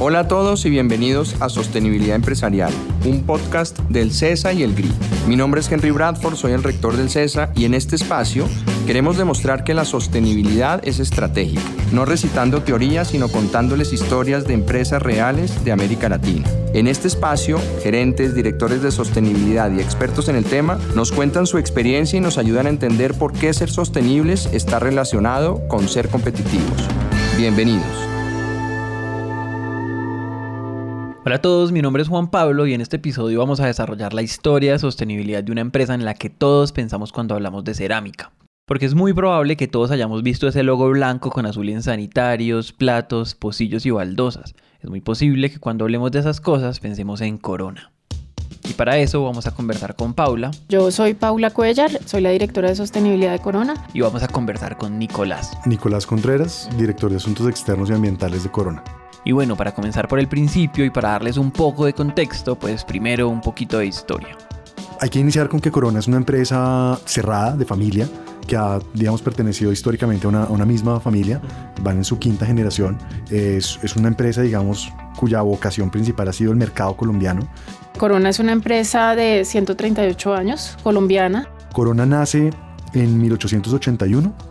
Hola a todos y bienvenidos a Sostenibilidad Empresarial, un podcast del CESA y el GRI. Mi nombre es Henry Bradford, soy el rector del CESA y en este espacio queremos demostrar que la sostenibilidad es estratégica, no recitando teorías, sino contándoles historias de empresas reales de América Latina. En este espacio, gerentes, directores de sostenibilidad y expertos en el tema nos cuentan su experiencia y nos ayudan a entender por qué ser sostenibles está relacionado con ser competitivos. Bienvenidos. Hola a todos, mi nombre es Juan Pablo y en este episodio vamos a desarrollar la historia de sostenibilidad de una empresa en la que todos pensamos cuando hablamos de cerámica. Porque es muy probable que todos hayamos visto ese logo blanco con azul en sanitarios, platos, pocillos y baldosas. Es muy posible que cuando hablemos de esas cosas pensemos en Corona. Y para eso vamos a conversar con Paula. Yo soy Paula Cuellar, soy la directora de sostenibilidad de Corona. Y vamos a conversar con Nicolás. Nicolás Contreras, director de Asuntos Externos y Ambientales de Corona. Y bueno, para comenzar por el principio y para darles un poco de contexto, pues primero un poquito de historia. Hay que iniciar con que Corona es una empresa cerrada, de familia, que ha, digamos, pertenecido históricamente a una, misma familia, van en su quinta generación. Es, es una empresa, digamos, cuya vocación principal ha sido el mercado colombiano. Corona es una empresa de 138 años, colombiana. Corona nace en 1881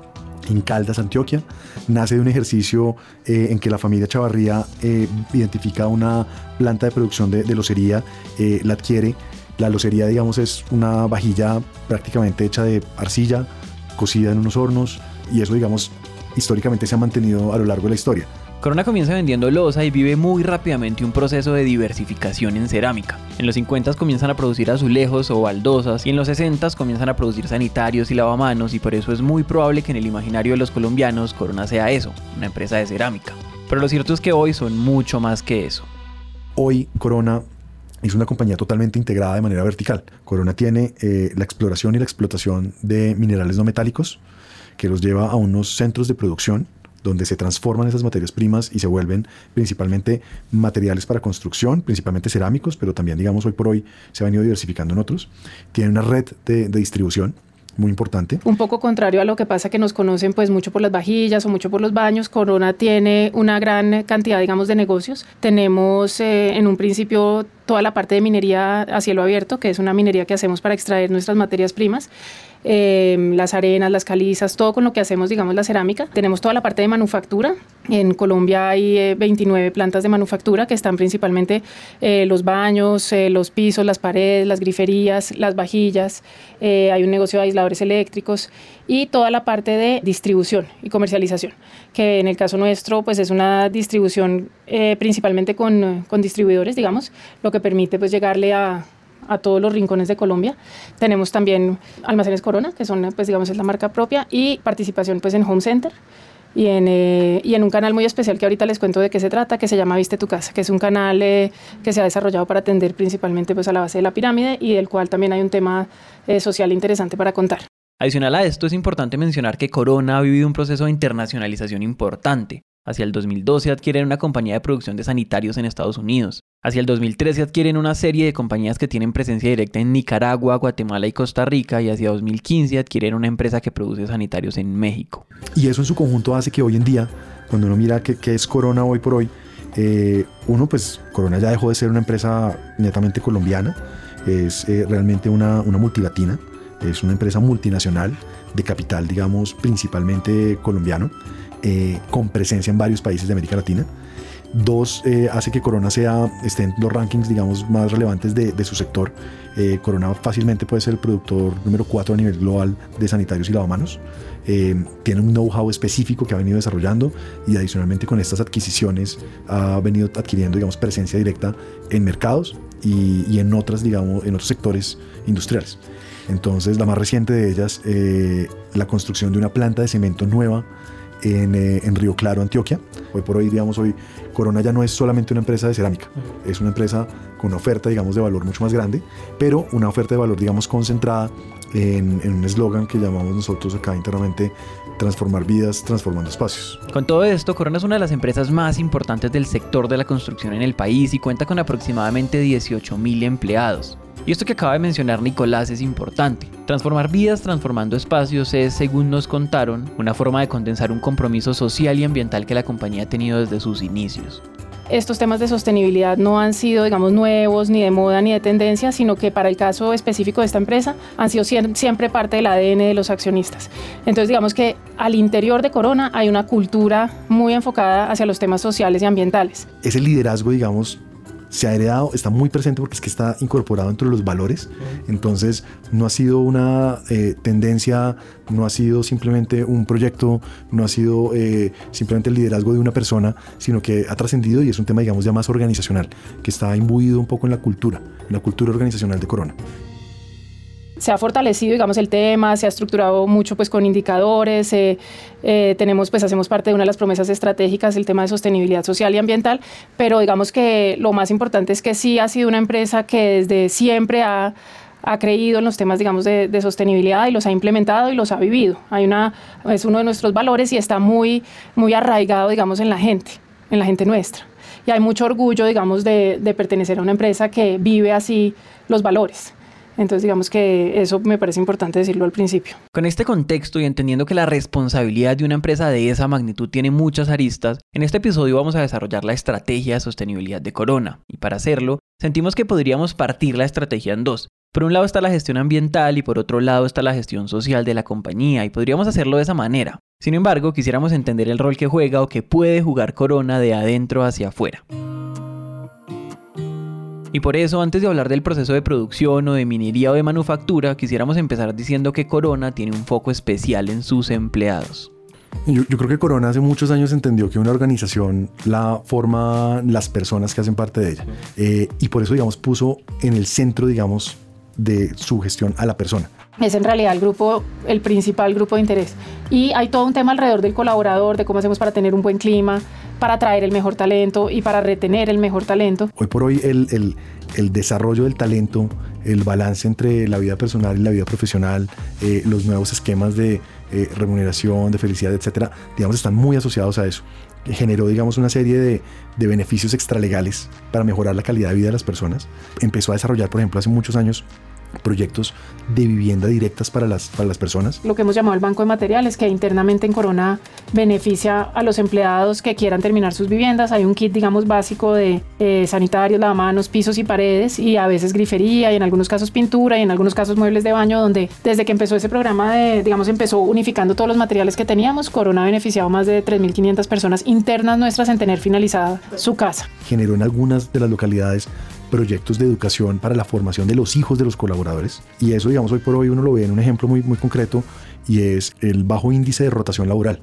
en Caldas, Antioquia. Nace de un ejercicio eh, en que la familia Chavarría eh, identifica una planta de producción de, locería, eh, la adquiere. La locería, digamos, es una vajilla prácticamente hecha de arcilla, cocida en unos hornos, y eso, digamos, históricamente se ha mantenido a lo largo de la historia. Corona comienza vendiendo losa y vive muy rápidamente un proceso de diversificación en cerámica. En los 50 comienzan a producir azulejos o baldosas y en los 60 comienzan a producir sanitarios y lavamanos y por eso es muy probable que en el imaginario de los colombianos Corona sea eso, una empresa de cerámica. Pero lo cierto es que hoy son mucho más que eso. Hoy Corona es una compañía totalmente integrada de manera vertical. Corona tiene eh, la exploración y la explotación de minerales no metálicos que los lleva a unos centros de producción donde se transforman esas materias primas y se vuelven principalmente materiales para construcción, principalmente cerámicos, pero también, digamos, hoy por hoy se ha venido diversificando en otros. Tiene una red de, distribución muy importante. Un poco contrario a lo que pasa que nos conocen pues mucho por las vajillas o mucho por los baños, Corona tiene una gran cantidad digamos de negocios. Tenemos eh, en un principio toda la parte de minería a cielo abierto, que es una minería que hacemos para extraer nuestras materias primas. Em, las arenas, las calizas, todo con lo que hacemos, digamos, la cerámica. Tenemos toda la parte de manufactura. En Colombia hay 29 eh, plantas de manufactura que están principalmente eh, los baños, eh, los pisos, las paredes, las griferías, las vajillas. hay un negocio de aisladores eléctricos y toda la parte de distribución y comercialización, que en el caso nuestro, pues es una distribución principalmente con, con distribuidores, digamos, lo que permite pues llegarle a a todos los rincones de Colombia. Tenemos también almacenes Corona, que son, pues digamos, es la marca propia, y participación pues en Home Center. Y en, eh, y en un canal muy especial que ahorita les cuento de qué se trata, que se llama Viste tu casa, que es un canal eh, que se ha desarrollado para atender principalmente pues, a la base de la pirámide y del cual también hay un tema eh, social interesante para contar. Adicional a esto, es importante mencionar que Corona ha vivido un proceso de internacionalización importante. Hacia el 2012 adquieren una compañía de producción de sanitarios en Estados Unidos. Hacia el 2013 adquieren una serie de compañías que tienen presencia directa en Nicaragua, Guatemala y Costa Rica y hacia 2015 adquieren una empresa que produce sanitarios en México. Y eso en su conjunto hace que hoy en día, cuando uno mira qué, es Corona hoy por hoy, eh, uno pues Corona ya dejó de ser una empresa netamente colombiana, es eh, realmente una, una multilatina, es una empresa multinacional de capital digamos principalmente colombiano eh, con presencia en varios países de América Latina. Dos, eh, hace que Corona sea, esté en los rankings, digamos, más relevantes de, su sector. Eh, Corona fácilmente puede ser el productor número 4 a nivel global de sanitarios y lavamanos. tiene un know-how específico que ha venido desarrollando y adicionalmente con estas adquisiciones ha venido adquiriendo, digamos, presencia directa en mercados y, y en otras, digamos, en otros sectores industriales. Entonces, la más reciente de ellas, la construcción de una planta de cemento nueva eh, en, Río Claro, Antioquia. Hoy por hoy, digamos, hoy Corona ya no es solamente una empresa de cerámica, es una empresa con una oferta, digamos, de valor mucho más grande, pero una oferta de valor, digamos, concentrada en, en un eslogan que llamamos nosotros acá internamente transformar vidas, transformando espacios. Con todo esto, Corona es una de las empresas más importantes del sector de la construcción en el país y cuenta con aproximadamente 18.000 empleados. Y esto que acaba de mencionar Nicolás es importante. Transformar vidas transformando espacios es, según nos contaron, una forma de condensar un compromiso social y ambiental que la compañía ha tenido desde sus inicios. estos temas de sostenibilidad no han sido, digamos, nuevos, ni de moda, ni de tendencia, sino que para el caso específico de esta empresa han sido siempre parte del ADN de los accionistas. Entonces, digamos que al interior de Corona hay una cultura muy enfocada hacia los temas sociales y ambientales. Ese liderazgo, digamos, se ha heredado, está muy presente porque es que está incorporado entre los valores. Entonces, no ha sido una eh, tendencia, no ha sido simplemente un proyecto, no ha sido eh, simplemente el liderazgo de una persona, sino que ha trascendido y es un tema, digamos, ya más organizacional, que está imbuido un poco en la cultura, en la cultura organizacional de Corona se ha fortalecido, digamos, el tema, se ha estructurado mucho pues con indicadores, eh, eh, tenemos, pues hacemos parte de una de las promesas estratégicas, el tema de sostenibilidad social y ambiental, pero digamos que lo más importante es que sí ha sido una empresa que desde siempre ha, ha creído en los temas, digamos, de, sostenibilidad y los ha implementado y los ha vivido. Es uno de nuestros valores y está muy, muy arraigado, digamos, en la gente, en la gente nuestra. Y hay mucho orgullo, digamos, de pertenecer a una empresa que vive así los valores. Entonces digamos que eso me parece importante decirlo al principio. Con este contexto y entendiendo que la responsabilidad de una empresa de esa magnitud tiene muchas aristas, en este episodio vamos a desarrollar la estrategia de sostenibilidad de Corona. Y para hacerlo, sentimos que podríamos partir la estrategia en dos. Por un lado está la gestión ambiental y por otro lado está la gestión social de la compañía y podríamos hacerlo de esa manera. Sin embargo, quisiéramos entender el rol que juega o que puede jugar Corona de adentro hacia afuera. Y por eso, antes de hablar del proceso de producción o de minería o de manufactura, quisiéramos empezar diciendo que Corona tiene un foco especial en sus empleados. Yo, creo que Corona hace muchos años entendió que una organización la forma las personas que hacen parte de ella. Eh, y por eso, digamos, puso en el centro, digamos, de su gestión a la persona es en realidad el grupo, el principal grupo de interés. Y hay todo un tema alrededor del colaborador, de cómo hacemos para tener un buen clima, para atraer el mejor talento y para retener el mejor talento. Hoy por hoy el, el, desarrollo del talento, el balance entre la vida personal y la vida profesional, eh, los nuevos esquemas de eh, remuneración, de felicidad, etcétera, digamos, están muy asociados a eso generó, digamos, una serie de, de, beneficios extralegales para mejorar la calidad de vida de las personas. Empezó a desarrollar, por ejemplo, hace muchos años proyectos de vivienda directas para las, para las personas. Lo que hemos llamado el banco de materiales, que internamente en Corona beneficia a los empleados que quieran terminar sus viviendas. Hay un kit, digamos, básico de eh, sanitarios, lavamanos, pisos y paredes, y a veces grifería, y en algunos casos pintura, y en algunos casos muebles de baño, donde desde que empezó ese programa, de, digamos, empezó unificando todos los materiales que teníamos, Corona ha beneficiado más de 3.500 personas internas nuestras en tener finalizada su casa. Generó en algunas de las localidades proyectos de educación para la formación de los hijos de los colaboradores. Y eso, digamos, hoy por hoy uno lo ve en un ejemplo muy, muy concreto y es el bajo índice de rotación laboral.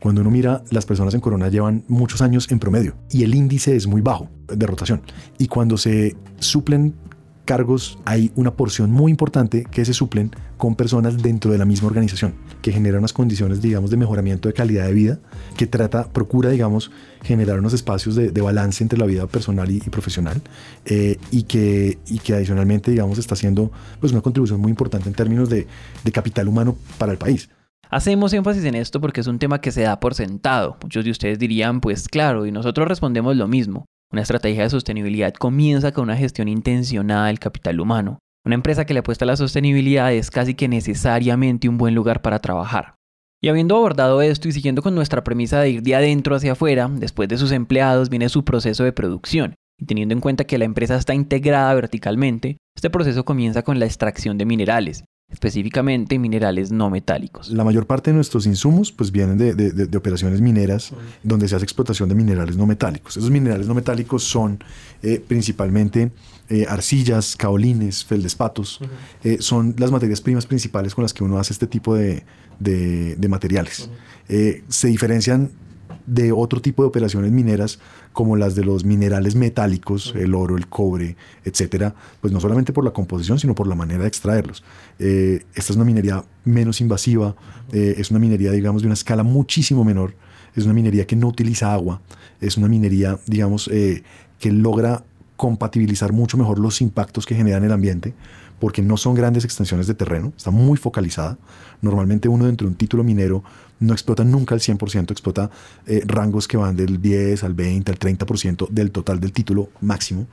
Cuando uno mira, las personas en Corona llevan muchos años en promedio y el índice es muy bajo de rotación. Y cuando se suplen cargos hay una porción muy importante que se suplen con personas dentro de la misma organización, que genera unas condiciones, digamos, de mejoramiento de calidad de vida, que trata, procura, digamos, generar unos espacios de, balance entre la vida personal y, profesional, eh, y, que, y que adicionalmente, digamos, está haciendo pues, una contribución muy importante en términos de, de capital humano para el país. Hacemos énfasis en esto porque es un tema que se da por sentado. Muchos de ustedes dirían, pues claro, y nosotros respondemos lo mismo. Una estrategia de sostenibilidad comienza con una gestión intencionada del capital humano. Una empresa que le apuesta a la sostenibilidad es casi que necesariamente un buen lugar para trabajar. Y habiendo abordado esto y siguiendo con nuestra premisa de ir de adentro hacia afuera, después de sus empleados viene su proceso de producción. Y teniendo en cuenta que la empresa está integrada verticalmente, este proceso comienza con la extracción de minerales, específicamente minerales no metálicos. La mayor parte de nuestros insumos pues vienen de, operaciones mineras donde se hace explotación de minerales no metálicos. Esos minerales no metálicos son eh, principalmente eh, arcillas, caolines, feldespatos, eh, son las materias primas principales con las que uno hace este tipo de, materiales. se diferencian de otro tipo de operaciones mineras como las de los minerales metálicos, el oro, el cobre, etcétera, pues no solamente por la composición, sino por la manera de extraerlos. Eh, esta es una minería menos invasiva, eh, es una minería, digamos, de una escala muchísimo menor, es una minería que no utiliza agua, es una minería, digamos, eh, que logra compatibilizar mucho mejor los impactos que generan el ambiente, porque no son grandes extensiones de terreno, está muy focalizada. Normalmente uno dentro de un título minero no explota nunca el 100%, explota eh, rangos que van del 10 al 20, al 30% del total del título máximo.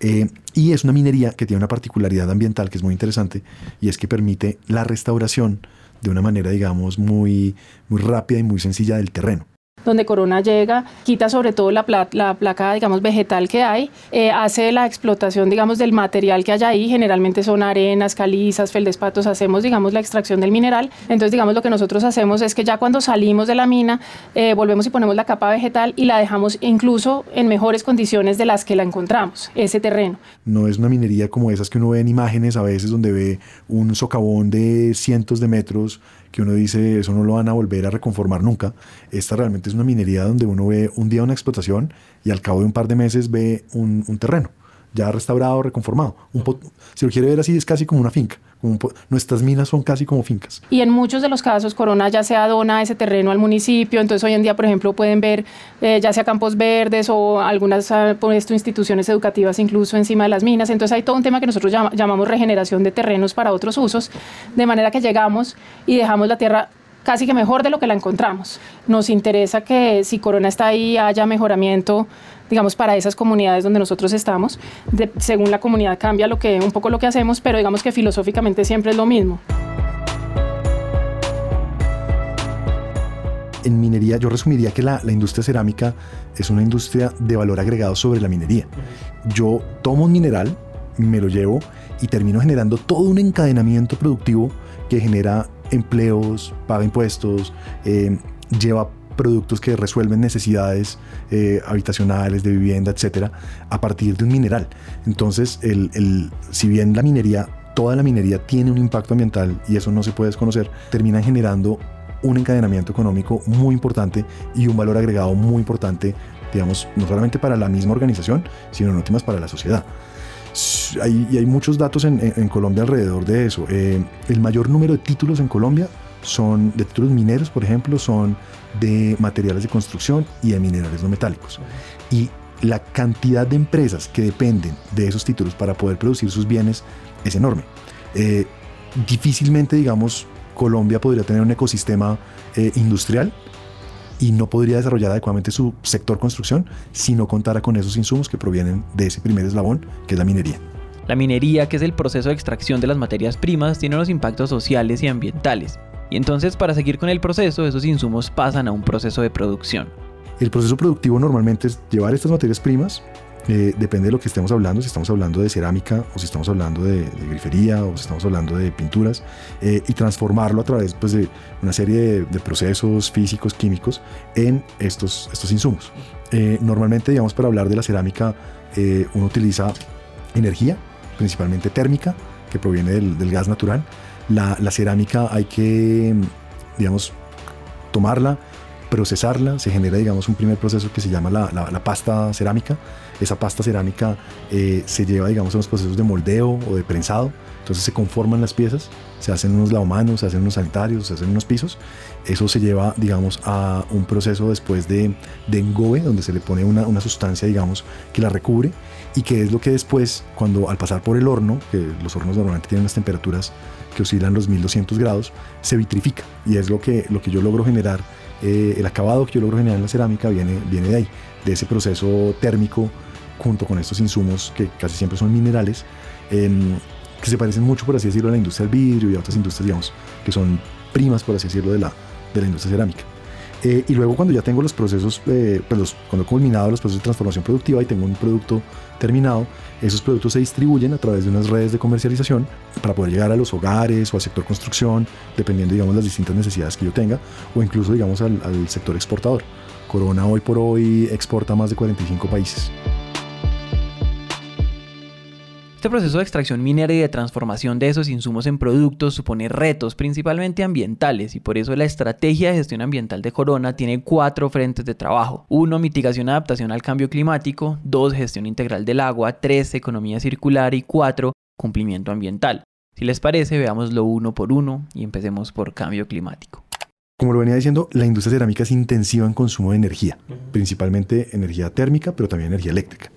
Eh, y es una minería que tiene una particularidad ambiental que es muy interesante y es que permite la restauración de una manera, digamos, muy, muy rápida y muy sencilla del terreno. Donde Corona llega, quita sobre todo la, la placa, digamos, vegetal que hay, eh, hace la explotación, digamos, del material que hay ahí, generalmente son arenas, calizas, feldespatos, hacemos, digamos, la extracción del mineral. Entonces, digamos, lo que nosotros hacemos es que ya cuando salimos de la mina, eh, volvemos y ponemos la capa vegetal y la dejamos incluso en mejores condiciones de las que la encontramos, ese terreno. No es una minería como esas que uno ve en imágenes a veces donde ve un socavón de cientos de metros que uno dice eso no lo van a volver a reconformar nunca. Esta realmente es una minería donde uno ve un día una explotación y al cabo de un par de meses ve un, un terreno ya restaurado, reconformado. Un si lo quiere ver así, es casi como una finca. nuestras minas son casi como fincas. Y en muchos de los casos, Corona ya se adona ese terreno al municipio, entonces hoy en día, por ejemplo, pueden ver eh, ya sea campos verdes o algunas ah, por esto, instituciones educativas incluso encima de las minas. Entonces hay todo un tema que nosotros llamamos regeneración de terrenos para otros usos, de manera que llegamos y dejamos la tierra casi que mejor de lo que la encontramos. Nos interesa que si Corona está ahí haya mejoramiento digamos, para esas comunidades donde nosotros estamos. según la comunidad cambia lo que, un poco lo que hacemos, pero digamos que filosóficamente siempre es lo mismo. En minería, yo resumiría que la, la industria cerámica es una industria de valor agregado sobre la minería. Yo tomo un mineral, me lo llevo y termino generando todo un encadenamiento productivo que genera empleos, paga impuestos, eh, lleva productos que resuelven necesidades eh, habitacionales, de vivienda, etcétera, a partir de un mineral. Entonces, el, si bien la minería, toda la minería tiene un impacto ambiental y eso no se puede desconocer, terminan generando un encadenamiento económico muy importante y un valor agregado muy importante, digamos, no solamente para la misma organización, sino en últimas para la sociedad. Hay, y hay muchos datos en, Colombia alrededor de eso. Eh, el mayor número de títulos en Colombia son de títulos mineros, por ejemplo, son de materiales de construcción y de minerales no metálicos. Y la cantidad de empresas que dependen de esos títulos para poder producir sus bienes es enorme. Eh, difícilmente, digamos, Colombia podría tener un ecosistema eh, industrial y no podría desarrollar adecuadamente su sector construcción si no contara con esos insumos que provienen de ese primer eslabón, que es la minería. La minería, que es el proceso de extracción de las materias primas, tiene unos impactos sociales y ambientales. Y entonces para seguir con el proceso, esos insumos pasan a un proceso de producción. El proceso productivo normalmente es llevar estas materias primas, eh, depende de lo que estemos hablando, si estamos hablando de cerámica o si estamos hablando de, grifería o si estamos hablando de pinturas, eh, y transformarlo a través pues, de una serie de, procesos físicos, químicos en estos, estos insumos. Eh, normalmente, digamos, para hablar de la cerámica, uno utiliza energía, principalmente térmica, que proviene del gas natural, la, cerámica hay que, digamos, tomarla, procesarla, se genera, digamos, un primer proceso que se llama la, pasta cerámica. Esa pasta cerámica eh, se lleva, digamos, a los procesos de moldeo o de prensado. Entonces se conforman las piezas, se hacen unos lavamanos, se hacen unos sanitarios, se hacen unos pisos. Eso se lleva, digamos, a un proceso después de, de engobe, donde se le pone una, una, sustancia, digamos, que la recubre y que es lo que después, cuando al pasar por el horno, que los hornos normalmente tienen unas temperaturas que oscilan los 1200 grados, se vitrifica. Y es lo que, lo que yo logro generar, eh, el acabado que yo logro generar en la cerámica viene, viene de ahí, de ese proceso térmico junto con estos insumos que casi siempre son minerales, em, que se parecen mucho, por así decirlo, a la industria del vidrio y a otras industrias, digamos, que son primas, por así decirlo, de la, de la industria cerámica. Eh, y luego cuando ya tengo los procesos, eh, pues cuando he culminado los procesos de transformación productiva y tengo un producto terminado, esos productos se distribuyen a través de unas redes de comercialización para poder llegar a los hogares o al sector construcción, dependiendo, digamos, las distintas necesidades que yo tenga, o incluso, digamos, al, al sector exportador. Corona hoy por hoy exporta a más de 45 países. Este proceso de extracción minera y de transformación de esos insumos en productos supone retos principalmente ambientales y por eso la estrategia de gestión ambiental de Corona tiene cuatro frentes de trabajo. Uno, mitigación y adaptación al cambio climático. Dos, gestión integral del agua. Tres, economía circular. Y cuatro, cumplimiento ambiental. Si les parece, veámoslo uno por uno y empecemos por cambio climático. Como lo venía diciendo, la industria cerámica es intensiva en consumo de energía, principalmente energía térmica, pero también energía eléctrica.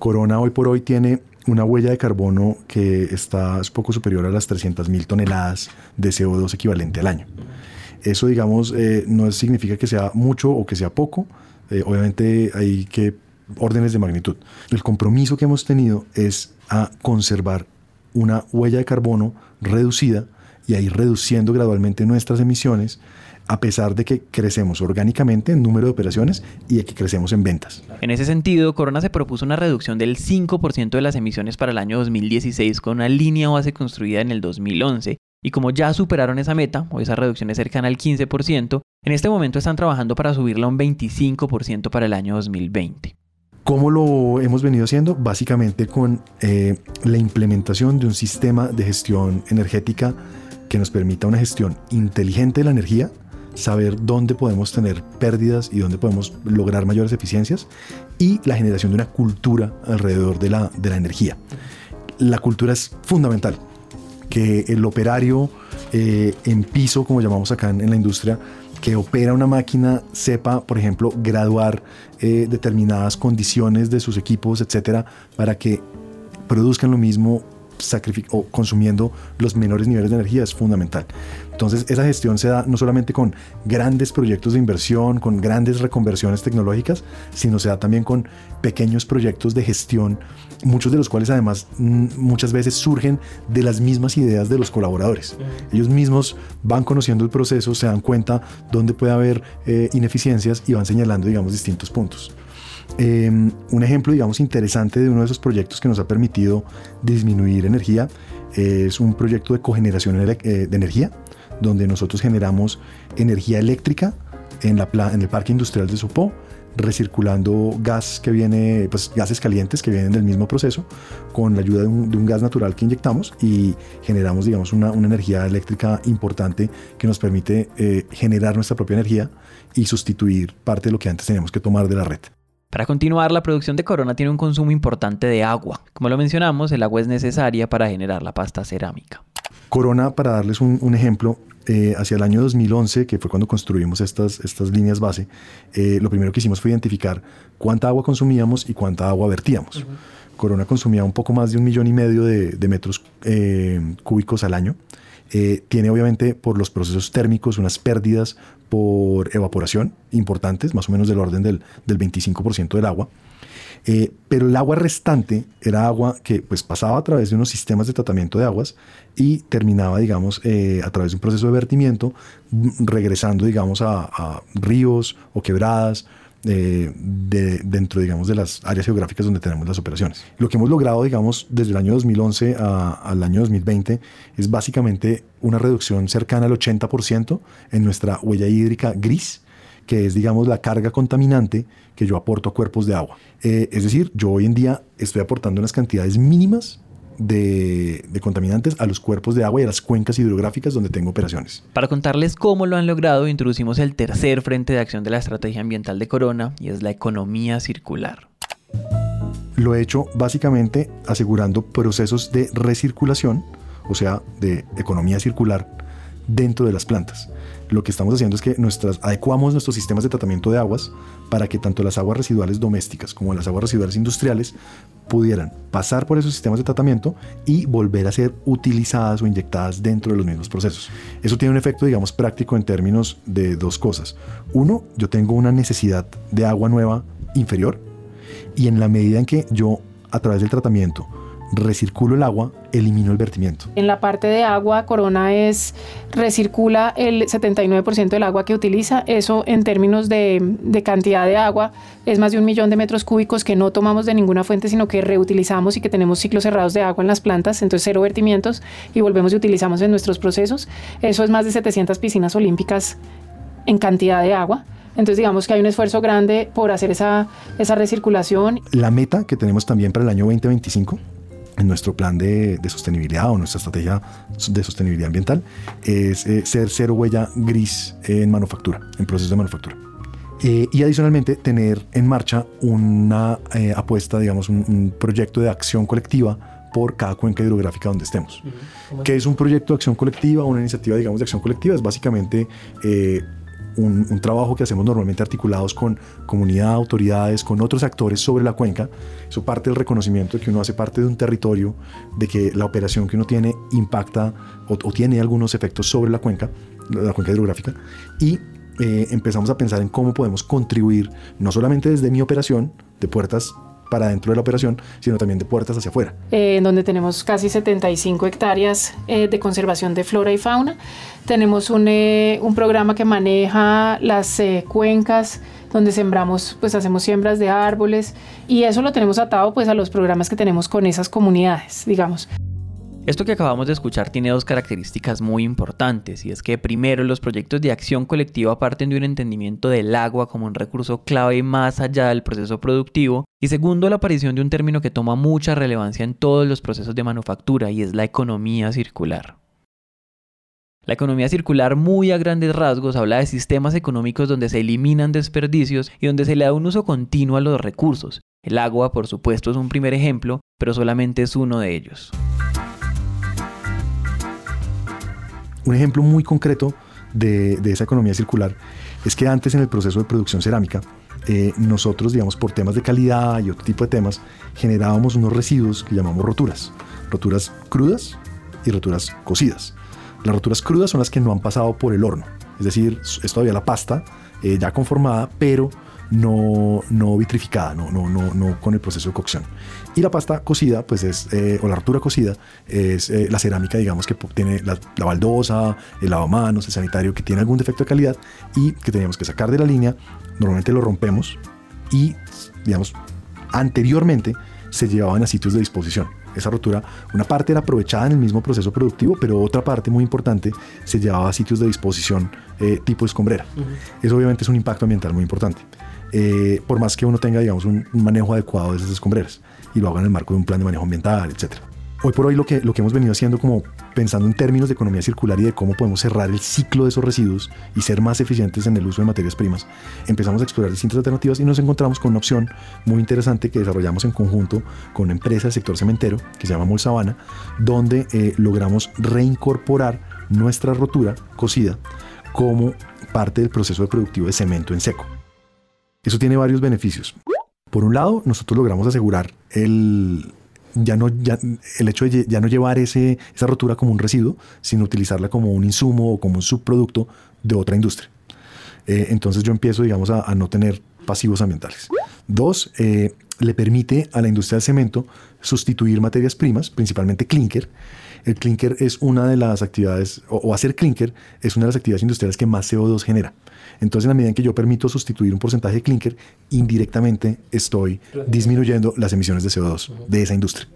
Corona hoy por hoy tiene una huella de carbono que está poco superior a las 300.000 toneladas de CO2 equivalente al año. Eso, digamos, eh, no significa que sea mucho o que sea poco. Eh, obviamente hay que órdenes de magnitud. El compromiso que hemos tenido es a conservar una huella de carbono reducida y a ir reduciendo gradualmente nuestras emisiones a pesar de que crecemos orgánicamente en número de operaciones y de que crecemos en ventas. En ese sentido, Corona se propuso una reducción del 5% de las emisiones para el año 2016 con una línea base construida en el 2011 y como ya superaron esa meta, o esa reducción es cercana al 15%, en este momento están trabajando para subirla a un 25% para el año 2020. ¿Cómo lo hemos venido haciendo? Básicamente con eh, la implementación de un sistema de gestión energética que nos permita una gestión inteligente de la energía, saber dónde podemos tener pérdidas y dónde podemos lograr mayores eficiencias y la generación de una cultura alrededor de la, de la energía. La cultura es fundamental que el operario eh, en piso, como llamamos acá en, la industria, que opera una máquina sepa, por ejemplo, graduar eh, determinadas condiciones de sus equipos, etcétera, para que produzcan lo mismo o consumiendo los menores niveles de energía es fundamental. Entonces, esa gestión se da no solamente con grandes proyectos de inversión, con grandes reconversiones tecnológicas, sino se da también con pequeños proyectos de gestión, muchos de los cuales además mm, muchas veces surgen de las mismas ideas de los colaboradores. Ellos mismos van conociendo el proceso, se dan cuenta dónde puede haber eh, ineficiencias y van señalando, digamos, distintos puntos. Em, un ejemplo, digamos, interesante de uno de esos proyectos que nos ha permitido disminuir energía es un proyecto de cogeneración eh, de energía, donde nosotros generamos energía eléctrica en, la, en el parque industrial de Sopó, recirculando gas que viene, pues gases calientes que vienen del mismo proceso, con la ayuda de un, gas natural que inyectamos y generamos, digamos, una, energía eléctrica importante que nos permite eh, generar nuestra propia energía y sustituir parte de lo que antes teníamos que tomar de la red. Para continuar, la producción de Corona tiene un consumo importante de agua. Como lo mencionamos, el agua es necesaria para generar la pasta cerámica. Corona, para darles un, ejemplo, eh, hacia el año 2011, que fue cuando construimos estas, estas líneas base, eh, lo primero que hicimos fue identificar cuánta agua consumíamos y cuánta agua vertíamos. Corona consumía un poco más de un millón y medio de, metros eh, cúbicos al año. Tiene obviamente por los procesos térmicos unas pérdidas por evaporación importantes, más o menos del orden del, del 25% del agua. Eh, pero el agua restante era agua que pues, pasaba a través de unos sistemas de tratamiento de aguas y terminaba, digamos, eh, a través de un proceso de vertimiento, mm, regresando, digamos, a, ríos o quebradas eh, de, dentro, digamos, de las áreas geográficas donde tenemos las operaciones. Lo que hemos logrado, digamos, desde el año 2011 al año 2020 es básicamente una reducción cercana al 80% en nuestra huella hídrica gris, que es, digamos, la carga contaminante que yo aporto a cuerpos de agua. Eh, es decir, yo hoy en día estoy aportando unas cantidades mínimas de, de, contaminantes a los cuerpos de agua y a las cuencas hidrográficas donde tengo operaciones. Para contarles cómo lo han logrado, introducimos el tercer frente de acción de la estrategia ambiental de Corona y es la economía circular. Lo he hecho básicamente asegurando procesos de recirculación, o sea, de economía circular dentro de las plantas. Lo que estamos haciendo es que adecuamos nuestros sistemas de tratamiento de aguas para que tanto las aguas residuales domésticas como las aguas residuales industriales pudieran pasar por esos sistemas de tratamiento y volver a ser utilizadas o inyectadas dentro de los mismos procesos. Eso tiene un efecto, digamos, práctico en términos de dos cosas. Uno, yo tengo una necesidad de agua nueva inferior y en la medida en que yo, a través del tratamiento, recirculo el agua, elimino el vertimiento. En la parte de agua, Corona es recircula el 79% del agua que utiliza. Eso en términos de, de, cantidad de agua es más de un millón de metros cúbicos que no tomamos de ninguna fuente, sino que reutilizamos y que tenemos ciclos cerrados de agua en las plantas, entonces cero vertimientos y volvemos y utilizamos en nuestros procesos. Eso es más de 700 piscinas olímpicas en cantidad de agua. Entonces digamos que hay un esfuerzo grande por hacer esa, esa recirculación. La meta que tenemos también para el año 2025 en nuestro plan de, sostenibilidad o nuestra estrategia de sostenibilidad ambiental es eh, ser cero huella gris en manufactura, en procesos de manufactura. Eh, y adicionalmente tener en marcha una eh, apuesta, digamos, un, proyecto de acción colectiva por cada cuenca hidrográfica donde estemos. ¿Qué es un proyecto de acción colectiva? Una iniciativa, digamos, de acción colectiva es básicamente un, trabajo que hacemos normalmente articulados con comunidad, autoridades, con otros actores sobre la cuenca. Eso parte del reconocimiento de que uno hace parte de un territorio, de que la operación que uno tiene impacta o, tiene algunos efectos sobre la cuenca, la cuenca hidrográfica, y eh, empezamos a pensar en cómo podemos contribuir, no solamente desde mi operación de puertas para dentro de la operación, sino también de puertas hacia afuera. Eh, en donde tenemos casi 75 hectáreas eh, de conservación de flora y fauna. Tenemos un, eh, un programa que maneja las cuencas donde sembramos, pues hacemos siembras de árboles y eso lo tenemos atado pues a los programas que tenemos con esas comunidades, digamos. Esto que acabamos de escuchar tiene dos características muy importantes y es que primero los proyectos de acción colectiva parten de un entendimiento del agua como un recurso clave más allá del proceso productivo y segundo la aparición de un término que toma mucha relevancia en todos los procesos de manufactura y es la economía circular. La economía circular muy a grandes rasgos habla de sistemas económicos donde se eliminan desperdicios y donde se le da un uso continuo a los recursos. El agua, por supuesto, es un primer ejemplo, pero solamente es uno de ellos. Un ejemplo muy concreto de, esa economía circular es que antes en el proceso de producción cerámica, eh, nosotros, digamos, por temas de calidad y otro tipo de temas, generábamos unos residuos que llamamos roturas. Roturas crudas y roturas cocidas. Las roturas crudas son las que no han pasado por el horno, es decir, es todavía la pasta eh, ya conformada, pero no, no vitrificada, no, no, no, no con el proceso de cocción. Y la pasta cocida, pues es, eh, o la rotura cocida, es eh, la cerámica, digamos, que tiene la, baldosa, el lavamanos, el sanitario, que tiene algún defecto de calidad y que teníamos que sacar de la línea. Normalmente lo rompemos y, digamos, anteriormente se llevaban a sitios de disposición esa rotura, una parte era aprovechada en el mismo proceso productivo, pero otra parte muy importante se llevaba a sitios de disposición eh, tipo escombrera. Eso obviamente es un impacto ambiental muy importante. Eh, por más que uno tenga, digamos, un, manejo adecuado de esas escombreras y lo haga en el marco de un plan de manejo ambiental, etcétera. Hoy por hoy lo que, lo que hemos venido haciendo como pensando en términos de economía circular y de cómo podemos cerrar el ciclo de esos residuos y ser más eficientes en el uso de materias primas, empezamos a explorar distintas alternativas y nos encontramos con una opción muy interesante que desarrollamos en conjunto con una empresa del sector cementero que se llama Molsabana, donde eh, logramos reincorporar nuestra rotura cocida como parte del proceso productivo de cemento en seco. Eso tiene varios beneficios. Por un lado, nosotros logramos asegurar el, ya no, el hecho de ya no llevar ese, esa rotura como un residuo, sino utilizarla como un insumo o como un subproducto de otra industria. Eh, entonces yo empiezo, digamos, a, no tener pasivos ambientales. Dos, eh, le permite a la industria del cemento sustituir materias primas, principalmente clinker. El clinker es una de las actividades, o hacer clinker es una de las actividades industriales que más CO2 genera. Entonces, en la medida en que yo permito sustituir un porcentaje de clinker, indirectamente estoy disminuyendo las emisiones de CO2 de esa industria.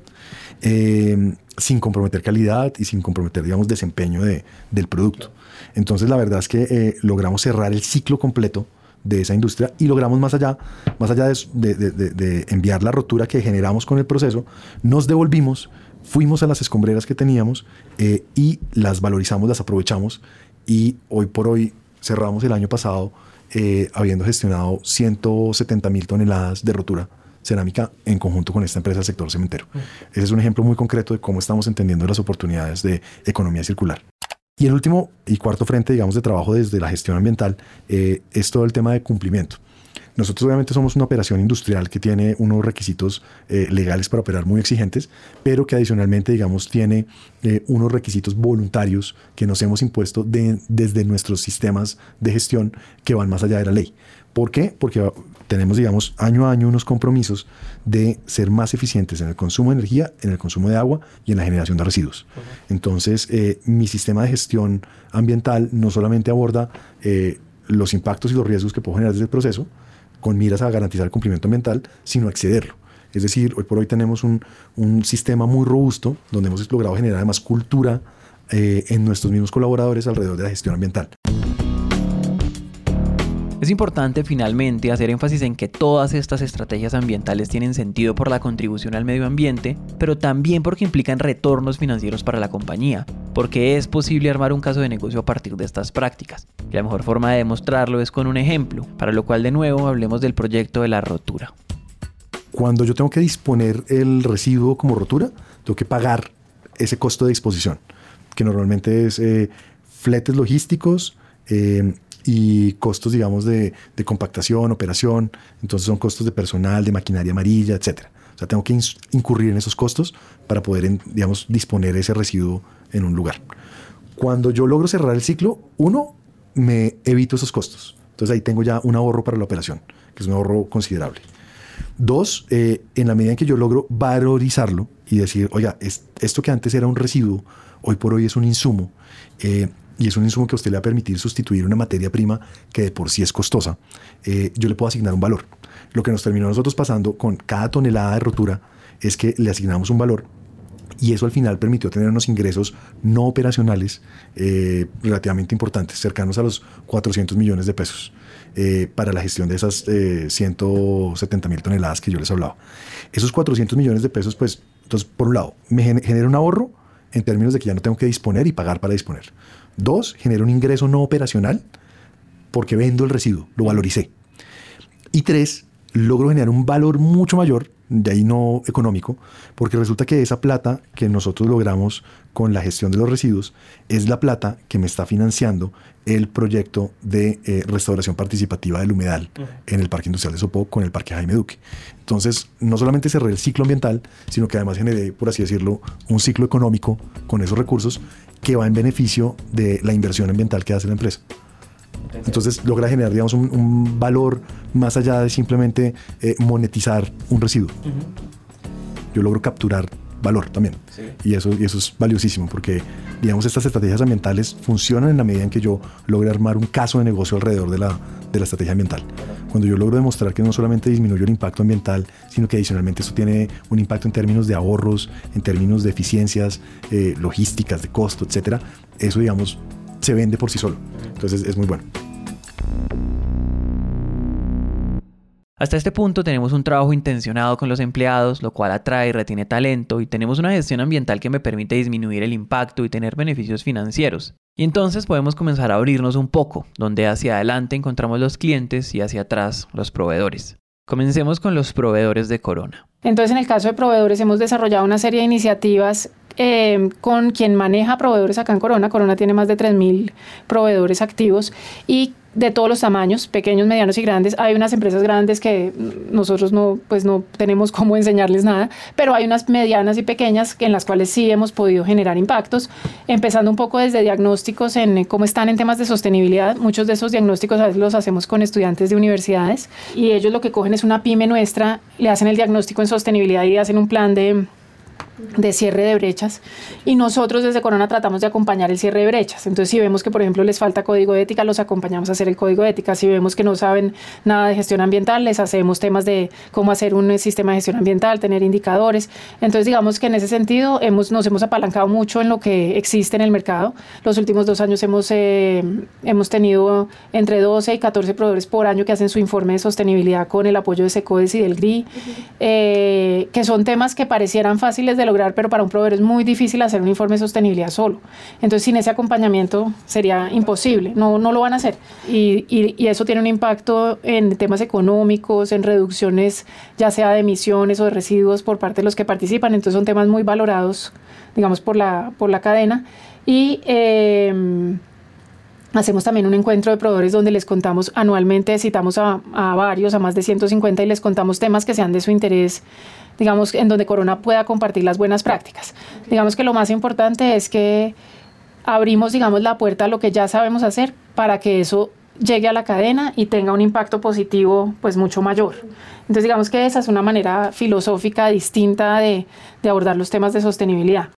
Eh, sin comprometer calidad y sin comprometer, digamos, desempeño de, del producto. Entonces, la verdad es que eh, logramos cerrar el ciclo completo de esa industria y logramos más allá, más allá de, de, enviar la rotura que generamos con el proceso, nos devolvimos, fuimos a las escombreras que teníamos eh, y las valorizamos, las aprovechamos y hoy por hoy cerramos el año pasado eh, habiendo gestionado 170 mil toneladas de rotura cerámica en conjunto con esta empresa del sector cementero. Ese es un ejemplo muy concreto de cómo estamos entendiendo las oportunidades de economía circular. Y el último y cuarto frente, digamos, de trabajo desde la gestión ambiental eh, es todo el tema de cumplimiento. Nosotros obviamente somos una operación industrial que tiene unos requisitos eh, legales para operar muy exigentes, pero que adicionalmente, digamos, tiene eh, unos requisitos voluntarios que nos hemos impuesto desde nuestros sistemas de gestión que van más allá de la ley. ¿Por qué? Porque tenemos, digamos, año a año unos compromisos de ser más eficientes en el consumo de energía, en el consumo de agua y en la generación de residuos. Entonces, eh, mi sistema de gestión ambiental no solamente aborda los impactos y los riesgos que puedo generar desde el proceso, con miras a garantizar el cumplimiento ambiental, sino excederlo. Es decir, hoy por hoy tenemos un, sistema muy robusto donde hemos logrado generar además cultura eh, en nuestros mismos colaboradores alrededor de la gestión ambiental. Es importante finalmente hacer énfasis en que todas estas estrategias ambientales tienen sentido por la contribución al medio ambiente, pero también porque implican retornos financieros para la compañía, porque es posible armar un caso de negocio a partir de estas prácticas. Y la mejor forma de demostrarlo es con un ejemplo, para lo cual de nuevo hablemos del proyecto de la rotura. Cuando yo tengo que disponer el residuo como rotura, tengo que pagar ese costo de disposición, que normalmente es eh, fletes logísticos, eh, y costos, digamos, de, compactación, operación, entonces son costos de personal, de maquinaria amarilla, etc. O sea, tengo que incurrir en esos costos para poder, digamos, disponer ese residuo en un lugar. Cuando yo logro cerrar el ciclo, uno, me evito esos costos. Entonces ahí tengo ya un ahorro para la operación, que es un ahorro considerable. Dos, eh, en la medida en que yo logro valorizarlo y decir, oiga, esto que antes era un residuo, hoy por hoy es un insumo, eh, y es un insumo que a usted le va a permitir sustituir una materia prima que de por sí es costosa, eh, yo le puedo asignar un valor. Lo que nos terminó nosotros pasando con cada tonelada de rotura es que le asignamos un valor y eso al final permitió tener unos ingresos no operacionales relativamente importantes, cercanos a los 400 millones de pesos. Eh, para la gestión de esas 170 eh, mil toneladas que yo les hablaba. Esos 400 millones de pesos, pues, entonces, por un lado, me genera un ahorro en términos de que ya no tengo que disponer y pagar para disponer. Dos, genera un ingreso no operacional porque vendo el residuo, lo valoricé. Y tres, logro generar un valor mucho mayor de ahí no económico, porque resulta que esa plata que nosotros logramos con la gestión de los residuos es la plata que me está financiando el proyecto de eh, restauración participativa del humedal en el Parque Industrial de Sopó con el Parque Jaime Duque. Entonces, no solamente cerré el ciclo ambiental, sino que además generé, por así decirlo, un ciclo económico con esos recursos que va en beneficio de la inversión ambiental que hace la empresa. Entonces logra generar, digamos, un, valor más allá de simplemente eh, monetizar un residuo. Yo logro capturar valor también. Y, eso, y eso es valiosísimo porque, digamos, estas estrategias ambientales funcionan en la medida en que yo logre armar un caso de negocio alrededor de la, de la estrategia ambiental. Cuando yo logro demostrar que no solamente disminuyo el impacto ambiental, sino que adicionalmente eso tiene un impacto en términos de ahorros, en términos de eficiencias, eh, logísticas, de costo, etcétera, eso, digamos, se vende por sí solo. Entonces es muy bueno. Hasta este punto tenemos un trabajo intencionado con los empleados, lo cual atrae y retiene talento, y tenemos una gestión ambiental que me permite disminuir el impacto y tener beneficios financieros. Y entonces podemos comenzar a abrirnos un poco, donde hacia adelante encontramos los clientes y hacia atrás los proveedores. Comencemos con los proveedores de Corona. Entonces, en el caso de proveedores, hemos desarrollado una serie de iniciativas eh, con quien maneja proveedores acá en Corona. Corona tiene más de 3.000 proveedores activos y de todos los tamaños, pequeños, medianos y grandes. Hay unas empresas grandes que nosotros no, pues no tenemos cómo enseñarles nada, pero hay unas medianas y pequeñas en las cuales sí hemos podido generar impactos, empezando un poco desde diagnósticos en cómo están en temas de sostenibilidad. Muchos de esos diagnósticos los hacemos con estudiantes de universidades y ellos lo que cogen es una pyme nuestra, le hacen el diagnóstico en sostenibilidad y hacen un plan de de cierre de brechas y nosotros desde Corona tratamos de acompañar el cierre de brechas. Entonces, si vemos que, por ejemplo, les falta código de ética, los acompañamos a hacer el código de ética. Si vemos que no saben nada de gestión ambiental, les hacemos temas de cómo hacer un sistema de gestión ambiental, tener indicadores. Entonces, digamos que en ese sentido hemos, nos hemos apalancado mucho en lo que existe en el mercado. Los últimos dos años hemos, eh, hemos tenido entre 12 y 14 proveedores por año que hacen su informe de sostenibilidad con el apoyo de SECODES y del GRI, eh, que son temas que parecieran fáciles de lograr, pero para un proveedor es muy difícil hacer un informe de sostenibilidad solo. Entonces, sin ese acompañamiento sería imposible, no, no lo van a hacer. Y, y, eso tiene un impacto en temas económicos, en reducciones ya sea de emisiones o de residuos por parte de los que participan. Entonces, son temas muy valorados, digamos, por la, por la cadena. Y em, Hacemos también un encuentro de proveedores donde les contamos anualmente, citamos a, a, varios, a más de 150 y les contamos temas que sean de su interés digamos, en donde Corona pueda compartir las buenas prácticas. Digamos que lo más importante es que abrimos, digamos, la puerta a lo que ya sabemos hacer para que eso llegue a la cadena y tenga un impacto positivo pues mucho mayor. Entonces digamos que esa es una manera filosófica distinta de, de abordar los temas de sostenibilidad.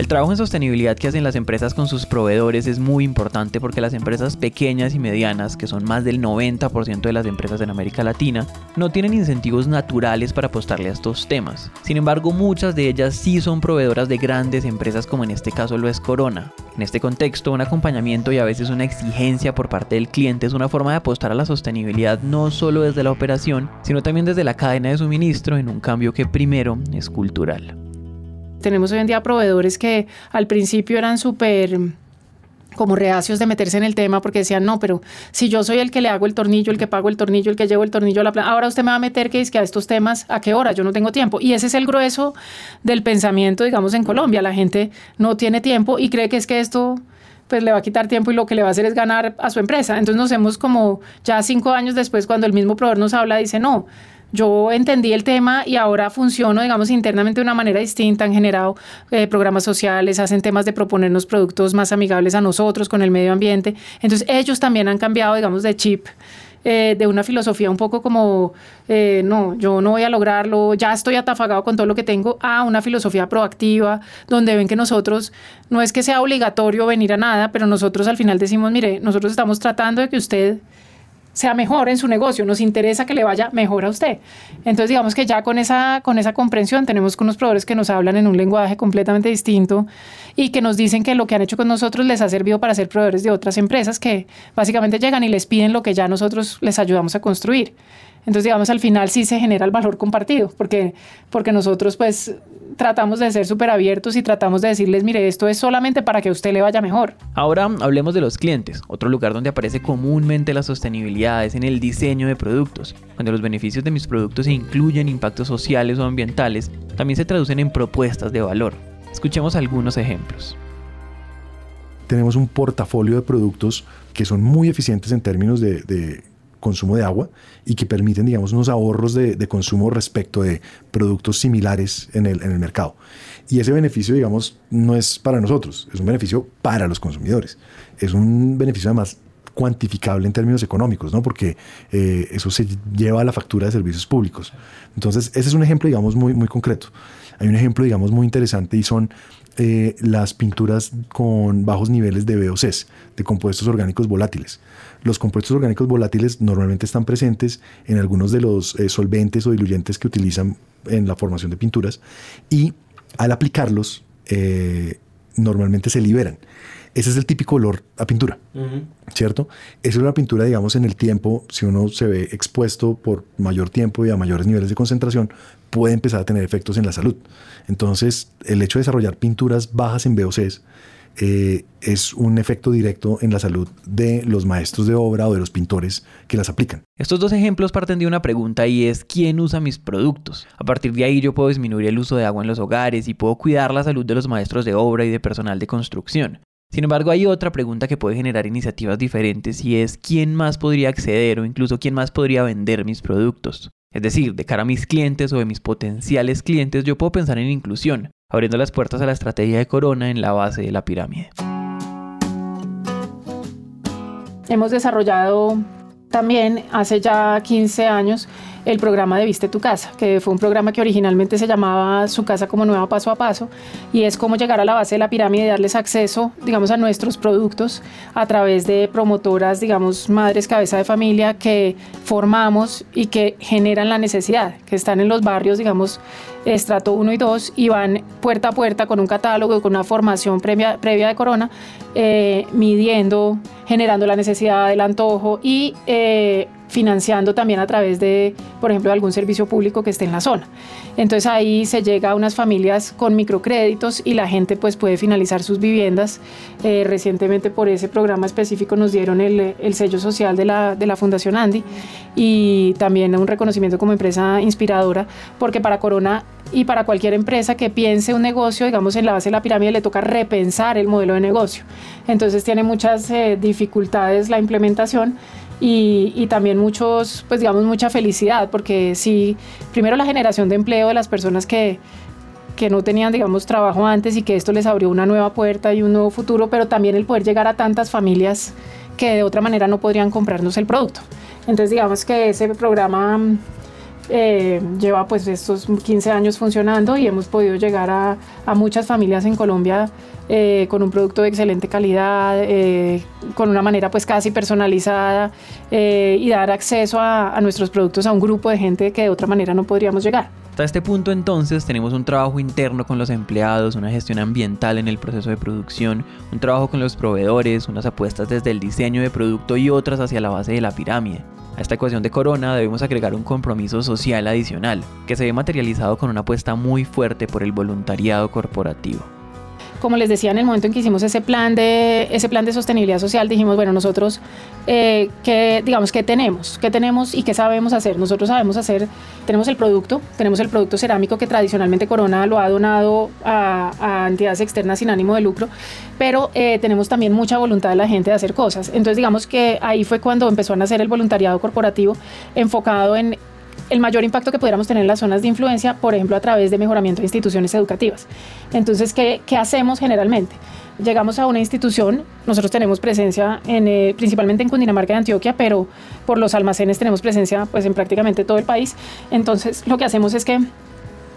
El trabajo en sostenibilidad que hacen las empresas con sus proveedores es muy importante porque las empresas pequeñas y medianas, que son más del 90% de las empresas en América Latina, no tienen incentivos naturales para apostarle a estos temas. Sin embargo, muchas de ellas sí son proveedoras de grandes empresas como en este caso lo es Corona. En este contexto, un acompañamiento y a veces una exigencia por parte del cliente es una forma de apostar a la sostenibilidad no solo desde la operación, sino también desde la cadena de suministro en un cambio que primero es cultural. Tenemos hoy en día proveedores que al principio eran súper como reacios de meterse en el tema porque decían, no, pero si yo soy el que le hago el tornillo, el que pago el tornillo, el que llevo el tornillo a la planta, ahora usted me va a meter que es que a estos temas, ¿a qué hora? Yo no tengo tiempo. Y ese es el grueso del pensamiento, digamos, en Colombia. La gente no tiene tiempo y cree que es que esto pues le va a quitar tiempo y lo que le va a hacer es ganar a su empresa. Entonces nos hemos como ya cinco años después, cuando el mismo proveedor nos habla, dice, no, yo entendí el tema y ahora funciono, digamos, internamente de una manera distinta. Han generado eh, programas sociales, hacen temas de proponernos productos más amigables a nosotros, con el medio ambiente. Entonces, ellos también han cambiado, digamos, de chip eh, de una filosofía un poco como, eh, no, yo no voy a lograrlo, ya estoy atafagado con todo lo que tengo, a una filosofía proactiva, donde ven que nosotros, no es que sea obligatorio venir a nada, pero nosotros al final decimos, mire, nosotros estamos tratando de que usted sea mejor en su negocio, nos interesa que le vaya mejor a usted. Entonces, digamos que ya con esa, con esa comprensión tenemos unos proveedores que nos hablan en un lenguaje completamente distinto y que nos dicen que lo que han hecho con nosotros les ha servido para ser proveedores de otras empresas que básicamente llegan y les piden lo que ya nosotros les ayudamos a construir. Entonces, digamos, al final sí se genera el valor compartido, porque, porque nosotros pues tratamos de ser súper abiertos y tratamos de decirles, mire, esto es solamente para que a usted le vaya mejor. Ahora hablemos de los clientes, otro lugar donde aparece comúnmente la sostenibilidad es en el diseño de productos. Cuando los beneficios de mis productos incluyen impactos sociales o ambientales, también se traducen en propuestas de valor. Escuchemos algunos ejemplos. Tenemos un portafolio de productos que son muy eficientes en términos de, de consumo de agua y que permiten, digamos, unos ahorros de, de consumo respecto de productos similares en el, en el, mercado. Y ese beneficio, digamos, no es para nosotros, es un beneficio para los consumidores. Es un beneficio además cuantificable en términos económicos, ¿no? Porque eh, eso se lleva a la factura de servicios públicos. Entonces, ese es un ejemplo, digamos, muy, muy concreto. Hay un ejemplo, digamos, muy interesante y son eh, las pinturas con bajos niveles de VOCs, de compuestos orgánicos volátiles. Los compuestos orgánicos volátiles normalmente están presentes en algunos de los eh, solventes o diluyentes que utilizan en la formación de pinturas y al aplicarlos eh, normalmente se liberan. Ese es el típico olor a pintura, uh -huh. ¿cierto? Esa es una pintura, digamos, en el tiempo, si uno se ve expuesto por mayor tiempo y a mayores niveles de concentración, puede empezar a tener efectos en la salud. Entonces, el hecho de desarrollar pinturas bajas en VOCs eh, es un efecto directo en la salud de los maestros de obra o de los pintores que las aplican. Estos dos ejemplos parten de una pregunta y es ¿quién usa mis productos? A partir de ahí yo puedo disminuir el uso de agua en los hogares y puedo cuidar la salud de los maestros de obra y de personal de construcción. Sin embargo, hay otra pregunta que puede generar iniciativas diferentes y es quién más podría acceder o incluso quién más podría vender mis productos. Es decir, de cara a mis clientes o de mis potenciales clientes, yo puedo pensar en inclusión, abriendo las puertas a la estrategia de Corona en la base de la pirámide. Hemos desarrollado también hace ya 15 años el programa de Viste tu Casa, que fue un programa que originalmente se llamaba Su Casa como Nueva Paso a Paso, y es como llegar a la base de la pirámide y darles acceso, digamos, a nuestros productos a través de promotoras, digamos, madres cabeza de familia que formamos y que generan la necesidad, que están en los barrios, digamos, estrato 1 y 2 y van puerta a puerta con un catálogo, con una formación previa, previa de corona, eh, midiendo, generando la necesidad del antojo y eh, financiando también a través de, por ejemplo, algún servicio público que esté en la zona. Entonces ahí se llega a unas familias con microcréditos y la gente pues puede finalizar sus viviendas. Eh, recientemente por ese programa específico nos dieron el, el sello social de la, de la Fundación Andy y también un reconocimiento como empresa inspiradora porque para Corona y para cualquier empresa que piense un negocio, digamos, en la base de la pirámide le toca repensar el modelo de negocio. Entonces tiene muchas eh, dificultades la implementación y, y, también muchos, pues digamos, mucha felicidad, porque sí, primero la generación de empleo de las personas que, que no tenían, digamos, trabajo antes y que esto les abrió una nueva puerta y un nuevo futuro, pero también el poder llegar a tantas familias que de otra manera no podrían comprarnos el producto. Entonces, digamos que ese programa eh, lleva pues estos 15 años funcionando y hemos podido llegar a, a muchas familias en Colombia eh, con un producto de excelente calidad, eh, con una manera pues casi personalizada eh, y dar acceso a, a nuestros productos a un grupo de gente que de otra manera no podríamos llegar. Hasta este punto entonces tenemos un trabajo interno con los empleados, una gestión ambiental en el proceso de producción, un trabajo con los proveedores, unas apuestas desde el diseño de producto y otras hacia la base de la pirámide. A esta ecuación de Corona debemos agregar un compromiso social adicional, que se ve materializado con una apuesta muy fuerte por el voluntariado corporativo como les decía, en el momento en que hicimos ese plan de, ese plan de sostenibilidad social, dijimos, bueno, nosotros, eh, ¿qué, digamos, ¿qué tenemos? ¿Qué tenemos y qué sabemos hacer? Nosotros sabemos hacer, tenemos el producto, tenemos el producto cerámico que tradicionalmente Corona lo ha donado a, entidades externas sin ánimo de lucro, pero eh, tenemos también mucha voluntad de la gente de hacer cosas. Entonces, digamos que ahí fue cuando empezó a nacer el voluntariado corporativo enfocado en el mayor impacto que pudiéramos tener en las zonas de influencia, por ejemplo, a través de mejoramiento de instituciones educativas. Entonces, ¿qué, hacemos generalmente? llegamos a una institución, nosotros tenemos presencia en, eh, principalmente en Cundinamarca y Antioquia, pero por los almacenes tenemos presencia pues en prácticamente todo el país. Entonces lo que hacemos es que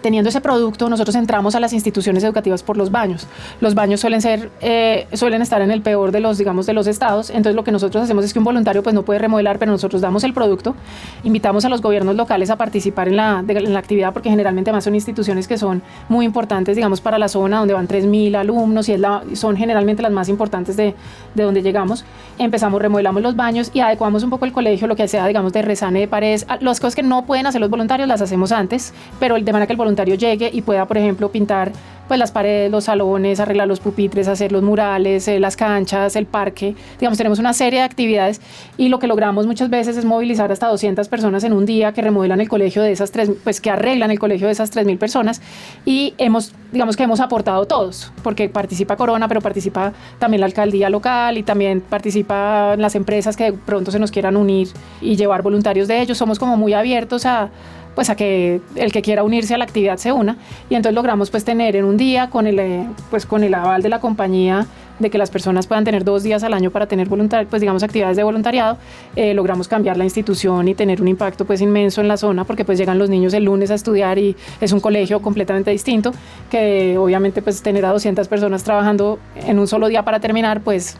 teniendo ese producto, nosotros entramos a las instituciones educativas por los baños. Los baños suelen ser, eh, suelen estar en el peor de los, digamos, de los estados. Entonces, lo que nosotros hacemos es que un voluntario, pues, no puede remodelar, pero nosotros damos el producto, invitamos a los gobiernos locales a participar en la, en la actividad, porque generalmente además son instituciones que son muy importantes, digamos, para la zona donde van 3.000 alumnos y es la, son generalmente las más importantes de, de donde llegamos. Empezamos, remodelamos los baños y adecuamos un poco el colegio, lo que sea, digamos, de resane de paredes. Las cosas que no pueden hacer los voluntarios las hacemos antes, pero de manera que el voluntario llegue y pueda, por ejemplo, pintar pues las paredes, los salones, arreglar los pupitres, hacer los murales, eh, las canchas, el parque. Digamos, tenemos una serie de actividades y lo que logramos muchas veces es movilizar hasta 200 personas en un día que remodelan el colegio de esas tres, pues que arreglan el colegio de esas 3.000 personas y hemos, digamos que hemos aportado todos, porque participa Corona, pero participa también la alcaldía local y también participan las empresas que de pronto se nos quieran unir y llevar voluntarios de ellos. Somos como muy abiertos a pues a que el que quiera unirse a la actividad se una y entonces logramos pues tener en un día con el eh, pues con el aval de la compañía de que las personas puedan tener dos días al año para tener voluntariado, pues digamos actividades de voluntariado, eh, logramos cambiar la institución y tener un impacto pues inmenso en la zona porque pues llegan los niños el lunes a estudiar y es un colegio completamente distinto que obviamente pues tener a 200 personas trabajando en un solo día para terminar pues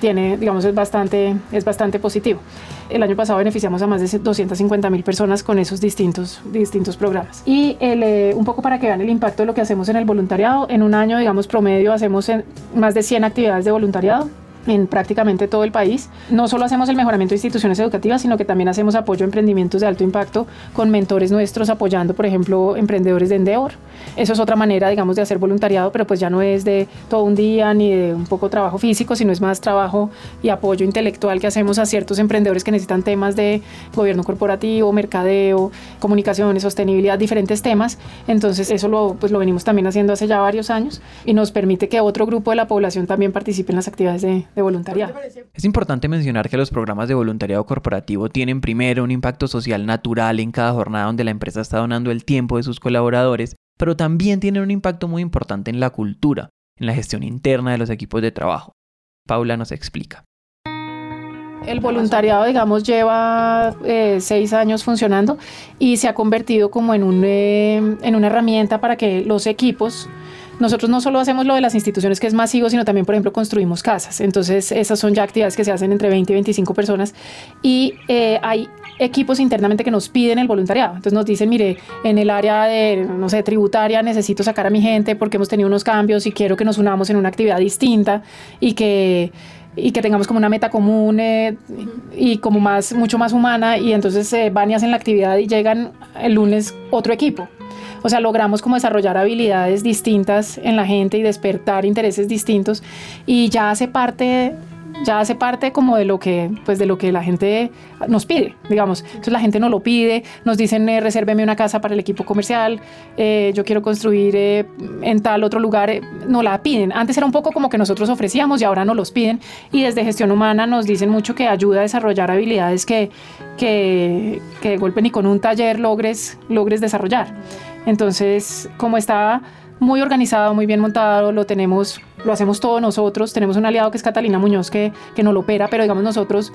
tiene, digamos, es bastante, es bastante positivo. El año pasado beneficiamos a más de 250 mil personas con esos distintos, distintos programas. Y el, eh, un poco para que vean el impacto de lo que hacemos en el voluntariado, en un año, digamos, promedio hacemos más de 100 actividades de voluntariado en prácticamente todo el país. No solo hacemos el mejoramiento de instituciones educativas, sino que también hacemos apoyo a emprendimientos de alto impacto con mentores nuestros apoyando, por ejemplo, emprendedores de Endeavor. Eso es otra manera, digamos, de hacer voluntariado, pero pues ya no es de todo un día ni de un poco trabajo físico, sino es más trabajo y apoyo intelectual que hacemos a ciertos emprendedores que necesitan temas de gobierno corporativo, mercadeo, comunicaciones, sostenibilidad, diferentes temas. Entonces eso lo, pues lo venimos también haciendo hace ya varios años y nos permite que otro grupo de la población también participe en las actividades de, de voluntariado. Es importante mencionar que los programas de voluntariado corporativo tienen primero un impacto social natural en cada jornada donde la empresa está donando el tiempo de sus colaboradores, pero también tienen un impacto muy importante en la cultura, en la gestión interna de los equipos de trabajo. Paula nos explica. El voluntariado, digamos, lleva eh, seis años funcionando y se ha convertido como en, un, eh, en una herramienta para que los equipos nosotros no solo hacemos lo de las instituciones que es masivo, sino también, por ejemplo, construimos casas. Entonces, esas son ya actividades que se hacen entre 20 y 25 personas y eh, hay equipos internamente que nos piden el voluntariado. Entonces nos dicen, mire, en el área de, no sé, tributaria necesito sacar a mi gente porque hemos tenido unos cambios y quiero que nos unamos en una actividad distinta y que y que tengamos como una meta común eh, y como más mucho más humana y entonces eh, van y hacen la actividad y llegan el lunes otro equipo o sea, logramos como desarrollar habilidades distintas en la gente y despertar intereses distintos. Y ya hace parte ya hace parte como de lo que pues de lo que la gente nos pide digamos. Entonces la gente nos lo pide nos dicen eh, resérveme una casa para el equipo comercial eh, yo quiero construir eh, en tal otro lugar eh, no la piden. Antes era un poco como que nosotros ofrecíamos y ahora nos los piden. Y desde gestión humana nos dicen mucho que ayuda a desarrollar habilidades que que, que de golpe ni con un taller logres logres desarrollar entonces, como está muy organizado, muy bien montado, lo tenemos, lo hacemos todos nosotros. Tenemos un aliado que es Catalina Muñoz que, que nos lo opera, pero digamos nosotros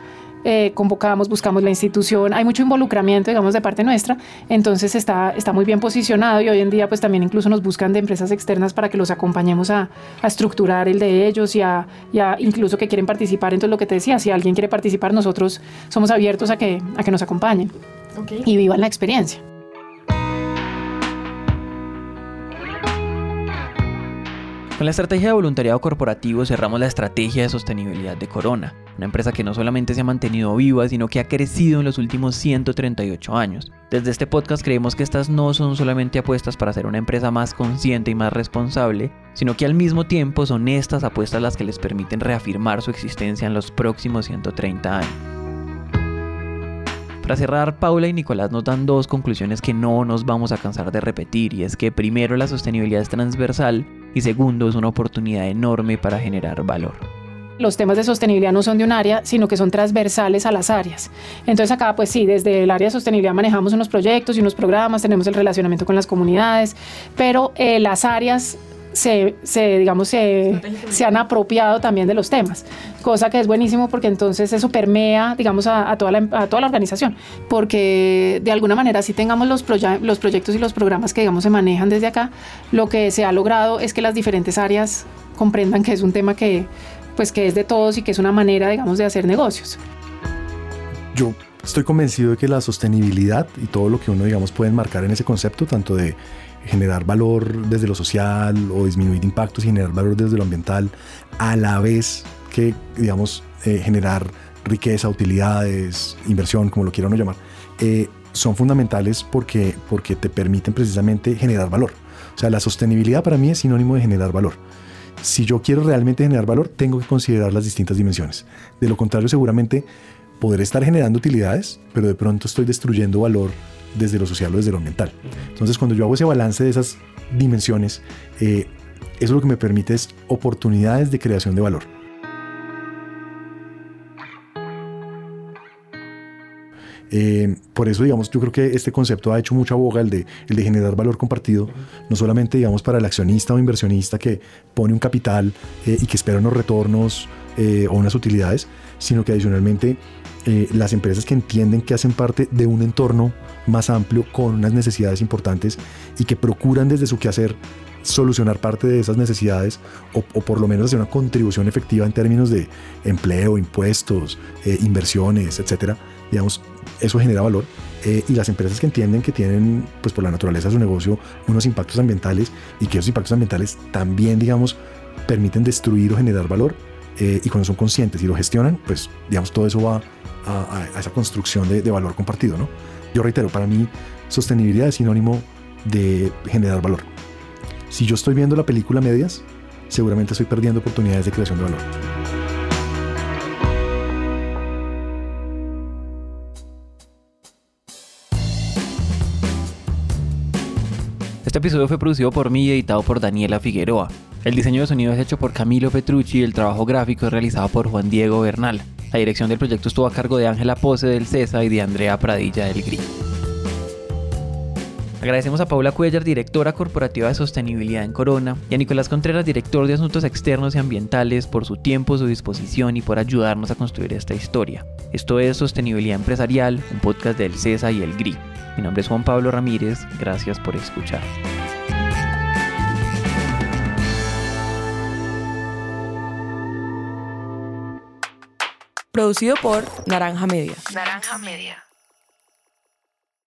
eh, convocamos, buscamos la institución, hay mucho involucramiento, digamos, de parte nuestra, entonces está, está muy bien posicionado y hoy en día pues también incluso nos buscan de empresas externas para que los acompañemos a, a estructurar el de ellos y a, y a, incluso que quieren participar. Entonces lo que te decía, si alguien quiere participar, nosotros somos abiertos a que, a que nos acompañen okay. y vivan la experiencia. Con la estrategia de voluntariado corporativo cerramos la estrategia de sostenibilidad de Corona, una empresa que no solamente se ha mantenido viva, sino que ha crecido en los últimos 138 años. Desde este podcast creemos que estas no son solamente apuestas para ser una empresa más consciente y más responsable, sino que al mismo tiempo son estas apuestas las que les permiten reafirmar su existencia en los próximos 130 años. Para cerrar, Paula y Nicolás nos dan dos conclusiones que no nos vamos a cansar de repetir, y es que primero la sostenibilidad es transversal y segundo es una oportunidad enorme para generar valor. Los temas de sostenibilidad no son de un área, sino que son transversales a las áreas. Entonces acá, pues sí, desde el área de sostenibilidad manejamos unos proyectos y unos programas, tenemos el relacionamiento con las comunidades, pero eh, las áreas se, se, digamos, se, se, han apropiado también de los temas, cosa que es buenísimo porque entonces eso permea, digamos, a, toda, la, a toda la organización, porque de alguna manera si tengamos los, los proyectos y los programas que, digamos, se manejan desde acá, lo que se ha logrado es que las diferentes áreas comprendan que es un tema que, pues, que es de todos y que es una manera, digamos, de hacer negocios. Yo estoy convencido de que la sostenibilidad y todo lo que uno, digamos, puede enmarcar en ese concepto, tanto de generar valor desde lo social o disminuir impactos y generar valor desde lo ambiental, a la vez que, digamos, eh, generar riqueza, utilidades, inversión, como lo quieran llamar, eh, son fundamentales porque, porque te permiten precisamente generar valor. O sea, la sostenibilidad para mí es sinónimo de generar valor. Si yo quiero realmente generar valor, tengo que considerar las distintas dimensiones. De lo contrario, seguramente podré estar generando utilidades, pero de pronto estoy destruyendo valor desde lo social o desde lo ambiental. Entonces, cuando yo hago ese balance de esas dimensiones, eh, eso lo que me permite es oportunidades de creación de valor. Eh, por eso, digamos, yo creo que este concepto ha hecho mucha boga, el de, el de generar valor compartido, no solamente, digamos, para el accionista o inversionista que pone un capital eh, y que espera unos retornos o unas utilidades, sino que adicionalmente las empresas que entienden que hacen parte de un entorno más amplio con unas necesidades importantes y que procuran desde su quehacer solucionar parte de esas necesidades o, por lo menos hacer una contribución efectiva en términos de empleo, impuestos, eh, inversiones, etcétera. Digamos, eso genera valor. Eh, y las empresas que entienden que tienen, pues por la naturaleza de su negocio, unos impactos ambientales y que esos impactos ambientales también, digamos, permiten destruir o generar valor. Eh, y cuando son conscientes y lo gestionan, pues, digamos, todo eso va a, esa construcción de, de valor compartido, ¿no? Yo reitero, para mí sostenibilidad es sinónimo de generar valor. Si yo estoy viendo la película medias, seguramente estoy perdiendo oportunidades de creación de valor. Este episodio fue producido por mí y editado por Daniela Figueroa. El diseño de sonido es hecho por Camilo Petrucci y el trabajo gráfico es realizado por Juan Diego Bernal. La dirección del proyecto estuvo a cargo de Ángela Pose del CESA y de Andrea Pradilla del GRI. Agradecemos a Paula Cuellar, directora corporativa de sostenibilidad en Corona, y a Nicolás Contreras, director de asuntos externos y ambientales, por su tiempo, su disposición y por ayudarnos a construir esta historia. Esto es Sostenibilidad Empresarial, un podcast del CESA y el GRI. Mi nombre es Juan Pablo Ramírez, gracias por escuchar. Producido por Naranja Media. Naranja Media.